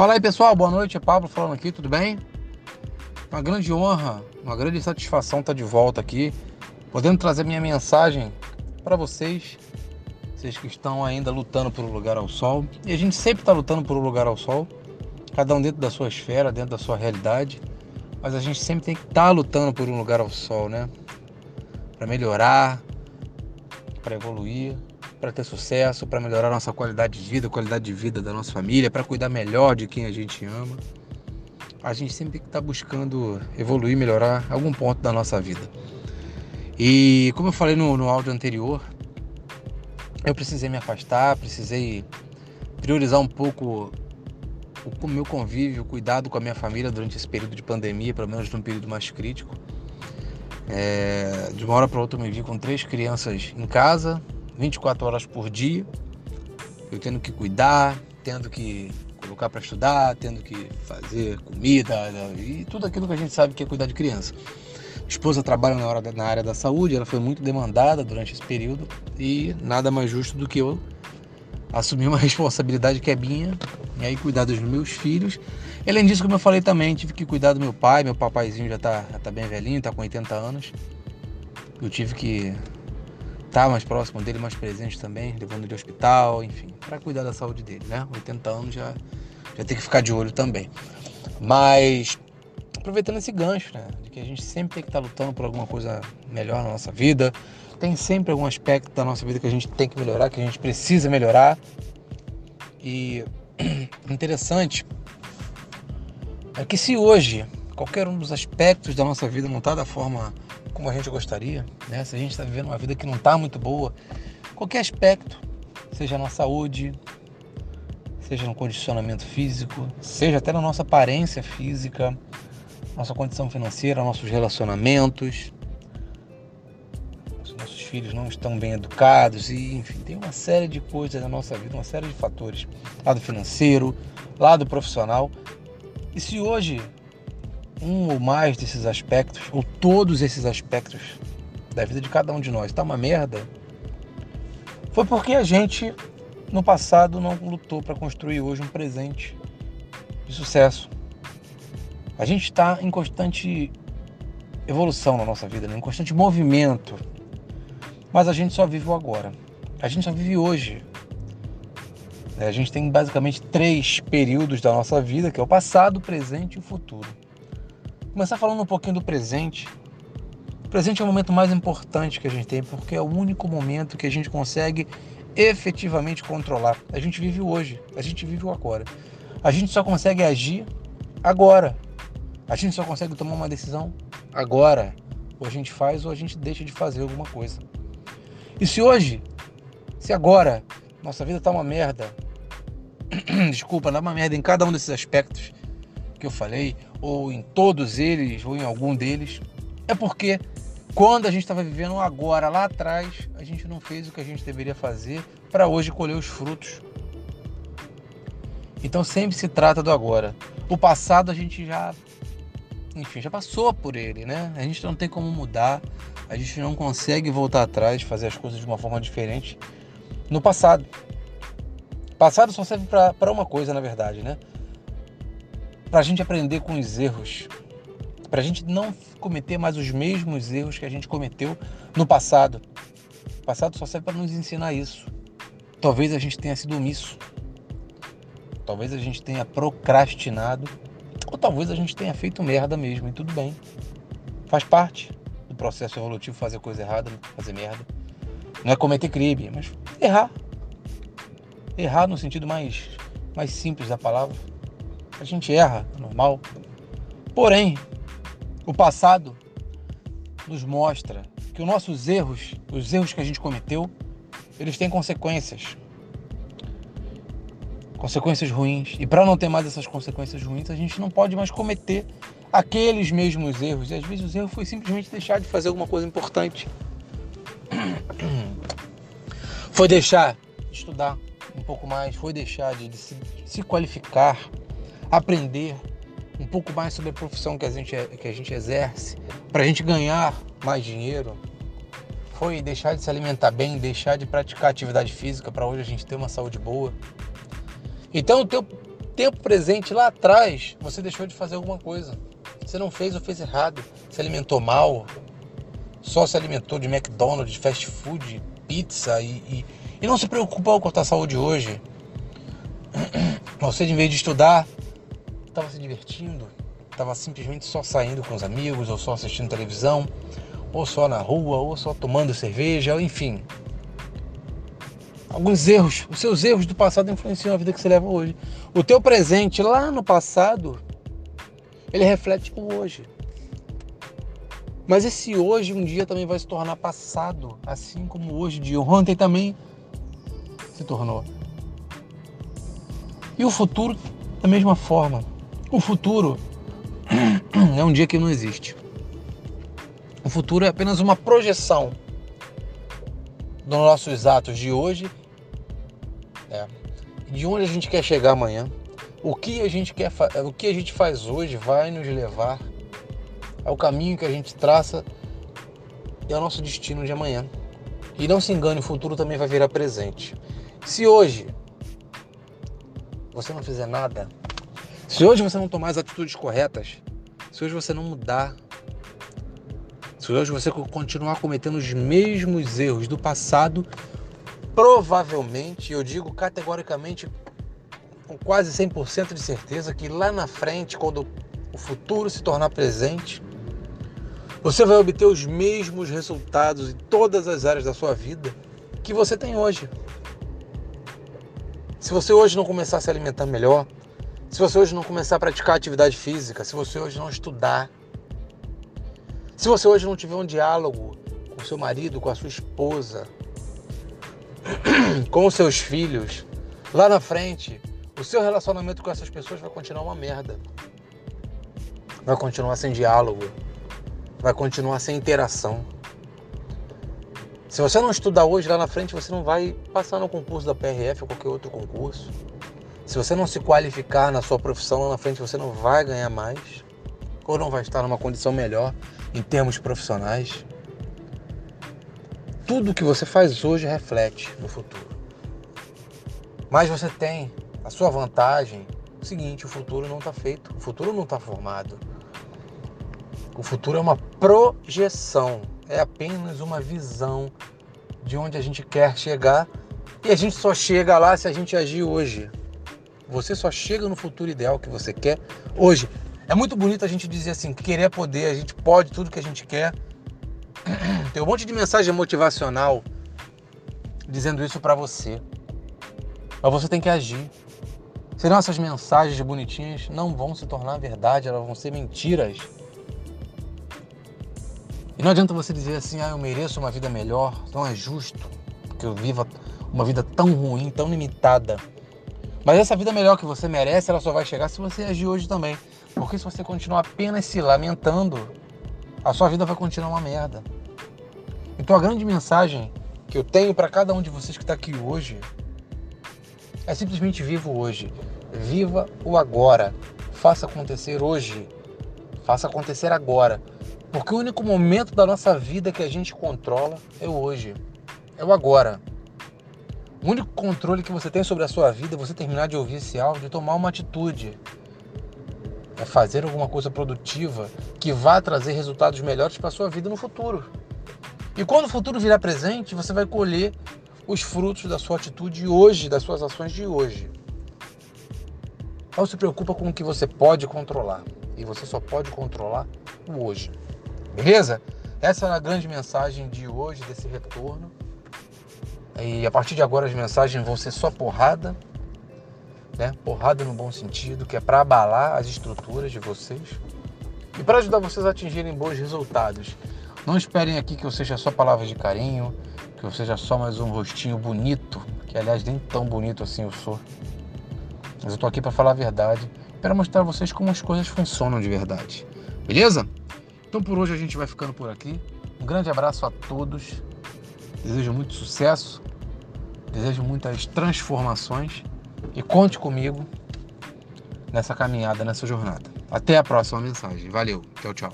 Fala aí pessoal, boa noite, é Pablo falando aqui, tudo bem? Uma grande honra, uma grande satisfação estar de volta aqui, podendo trazer minha mensagem para vocês, vocês que estão ainda lutando por um lugar ao sol. E a gente sempre está lutando por um lugar ao sol, cada um dentro da sua esfera, dentro da sua realidade, mas a gente sempre tem que estar tá lutando por um lugar ao sol, né? Para melhorar, para evoluir, para ter sucesso, para melhorar a nossa qualidade de vida, a qualidade de vida da nossa família, para cuidar melhor de quem a gente ama. A gente sempre tem que estar tá buscando evoluir, melhorar algum ponto da nossa vida. E como eu falei no, no áudio anterior, eu precisei me afastar, precisei priorizar um pouco o meu convívio, o cuidado com a minha família durante esse período de pandemia, pelo menos num período mais crítico. É, de uma hora para outra eu me vi com três crianças em casa, 24 horas por dia, eu tendo que cuidar, tendo que colocar para estudar, tendo que fazer comida e tudo aquilo que a gente sabe que é cuidar de criança. Esposa trabalha na, hora, na área da saúde, ela foi muito demandada durante esse período e nada mais justo do que eu assumir uma responsabilidade que é minha e aí cuidar dos meus filhos. Além disso, como eu falei também, tive que cuidar do meu pai, meu papaizinho já está tá bem velhinho, está com 80 anos. Eu tive que estar tá mais próximo dele, mais presente também, levando ele ao hospital, enfim, para cuidar da saúde dele, né? 80 anos já, já tem que ficar de olho também. Mas aproveitando esse gancho, né? De que a gente sempre tem que estar tá lutando por alguma coisa melhor na nossa vida. Tem sempre algum aspecto da nossa vida que a gente tem que melhorar, que a gente precisa melhorar. E interessante é que se hoje qualquer um dos aspectos da nossa vida não está da forma como a gente gostaria, né? se a gente está vivendo uma vida que não está muito boa, qualquer aspecto, seja na saúde, seja no condicionamento físico, seja até na nossa aparência física, nossa condição financeira, nossos relacionamentos, os nossos filhos não estão bem educados e enfim, tem uma série de coisas na nossa vida, uma série de fatores, lado financeiro, lado profissional. E se hoje um ou mais desses aspectos, ou todos esses aspectos da vida de cada um de nós está uma merda, foi porque a gente no passado não lutou para construir hoje um presente de sucesso. A gente está em constante evolução na nossa vida, né? em constante movimento, mas a gente só vive o agora. A gente só vive hoje. A gente tem basicamente três períodos da nossa vida, que é o passado, o presente e o futuro. Começar falando um pouquinho do presente. O presente é o momento mais importante que a gente tem, porque é o único momento que a gente consegue efetivamente controlar. A gente vive hoje, a gente vive o agora. A gente só consegue agir agora. A gente só consegue tomar uma decisão agora. Ou a gente faz ou a gente deixa de fazer alguma coisa. E se hoje, se agora, nossa vida tá uma merda, desculpa, tá uma merda em cada um desses aspectos, que eu falei, ou em todos eles, ou em algum deles, é porque quando a gente estava vivendo agora, lá atrás, a gente não fez o que a gente deveria fazer para hoje colher os frutos. Então sempre se trata do agora. O passado a gente já, enfim, já passou por ele, né? A gente não tem como mudar, a gente não consegue voltar atrás, fazer as coisas de uma forma diferente no passado. Passado só serve para uma coisa, na verdade, né? Para a gente aprender com os erros, para a gente não cometer mais os mesmos erros que a gente cometeu no passado. O passado só serve para nos ensinar isso. Talvez a gente tenha sido omisso, talvez a gente tenha procrastinado, ou talvez a gente tenha feito merda mesmo, e tudo bem. Faz parte do processo evolutivo fazer coisa errada, fazer merda. Não é cometer crime, mas errar. Errar no sentido mais, mais simples da palavra. A gente erra, é normal. Porém, o passado nos mostra que os nossos erros, os erros que a gente cometeu, eles têm consequências. Consequências ruins. E para não ter mais essas consequências ruins, a gente não pode mais cometer aqueles mesmos erros. E às vezes o erro foi simplesmente deixar de fazer alguma coisa importante. Foi deixar de estudar um pouco mais, foi deixar de, de se, se qualificar, aprender um pouco mais sobre a profissão que a gente, que a gente exerce, para a gente ganhar mais dinheiro. Foi deixar de se alimentar bem, deixar de praticar atividade física para hoje a gente ter uma saúde boa. Então, ter, tempo presente lá atrás, você deixou de fazer alguma coisa. Você não fez ou fez errado. Se alimentou mal. Só se alimentou de McDonald's, fast food, pizza e, e, e não se preocupou com a tua saúde hoje. Você, em vez de estudar, estava se divertindo, estava simplesmente só saindo com os amigos, ou só assistindo televisão, ou só na rua, ou só tomando cerveja, enfim. Alguns erros, os seus erros do passado influenciam a vida que você leva hoje. O teu presente lá no passado, ele reflete o hoje. Mas esse hoje um dia também vai se tornar passado, assim como hoje de ontem também se tornou. E o futuro da mesma forma. O futuro é um dia que não existe. O futuro é apenas uma projeção dos nossos atos de hoje, é, de onde a gente quer chegar amanhã. O que a gente quer, o que a gente faz hoje vai nos levar ao caminho que a gente traça e ao nosso destino de amanhã. E não se engane, o futuro também vai virar presente. Se hoje você não fizer nada, se hoje você não tomar as atitudes corretas, se hoje você não mudar, se hoje você continuar cometendo os mesmos erros do passado, provavelmente, eu digo categoricamente, com quase 100% de certeza, que lá na frente, quando o futuro se tornar presente, você vai obter os mesmos resultados em todas as áreas da sua vida que você tem hoje. Se você hoje não começar a se alimentar melhor, se você hoje não começar a praticar atividade física, se você hoje não estudar, se você hoje não tiver um diálogo com seu marido, com a sua esposa, com os seus filhos, lá na frente, o seu relacionamento com essas pessoas vai continuar uma merda. Vai continuar sem diálogo, vai continuar sem interação. Se você não estudar hoje, lá na frente você não vai passar no concurso da PRF ou qualquer outro concurso. Se você não se qualificar na sua profissão lá na frente, você não vai ganhar mais ou não vai estar numa condição melhor em termos profissionais. Tudo que você faz hoje reflete no futuro. Mas você tem a sua vantagem. O seguinte, o futuro não está feito, o futuro não está formado. O futuro é uma projeção, é apenas uma visão de onde a gente quer chegar e a gente só chega lá se a gente agir hoje. Você só chega no futuro ideal que você quer hoje. É muito bonito a gente dizer assim, querer é poder, a gente pode tudo que a gente quer. Tem um monte de mensagem motivacional dizendo isso para você. Mas você tem que agir. Senão essas mensagens bonitinhas não vão se tornar verdade, elas vão ser mentiras. E não adianta você dizer assim, ah, eu mereço uma vida melhor, não é justo que eu viva uma vida tão ruim, tão limitada. Mas essa vida melhor que você merece, ela só vai chegar se você agir hoje também. Porque se você continuar apenas se lamentando, a sua vida vai continuar uma merda. Então a grande mensagem que eu tenho para cada um de vocês que está aqui hoje é simplesmente viva hoje. Viva o agora. Faça acontecer hoje. Faça acontecer agora. Porque o único momento da nossa vida que a gente controla é o hoje. É o agora. O único controle que você tem sobre a sua vida é você terminar de ouvir esse áudio e tomar uma atitude. É fazer alguma coisa produtiva que vá trazer resultados melhores para a sua vida no futuro. E quando o futuro virar presente, você vai colher os frutos da sua atitude hoje, das suas ações de hoje. Não se preocupa com o que você pode controlar. E você só pode controlar o hoje. Beleza? Essa é a grande mensagem de hoje, desse retorno. E a partir de agora as mensagens vão ser só porrada, né? Porrada no bom sentido, que é para abalar as estruturas de vocês e para ajudar vocês a atingirem bons resultados. Não esperem aqui que eu seja só palavras de carinho, que eu seja só mais um rostinho bonito, que aliás nem tão bonito assim eu sou. Mas eu tô aqui para falar a verdade, para mostrar a vocês como as coisas funcionam de verdade. Beleza? Então por hoje a gente vai ficando por aqui. Um grande abraço a todos. Desejo muito sucesso, desejo muitas transformações e conte comigo nessa caminhada, nessa jornada. Até a próxima mensagem. Valeu. Tchau, tchau.